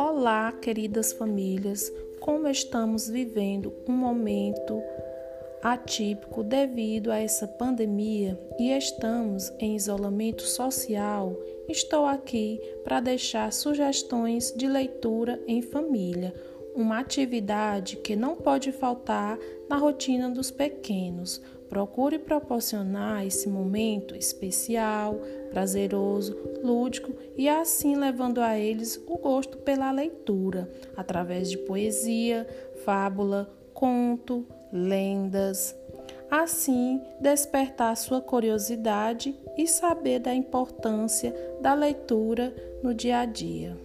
Olá, queridas famílias, como estamos vivendo um momento atípico devido a essa pandemia e estamos em isolamento social, estou aqui para deixar sugestões de leitura em família, uma atividade que não pode faltar na rotina dos pequenos. Procure proporcionar esse momento especial, prazeroso, lúdico e assim levando a eles o gosto pela leitura, através de poesia, fábula, conto, lendas. Assim, despertar sua curiosidade e saber da importância da leitura no dia a dia.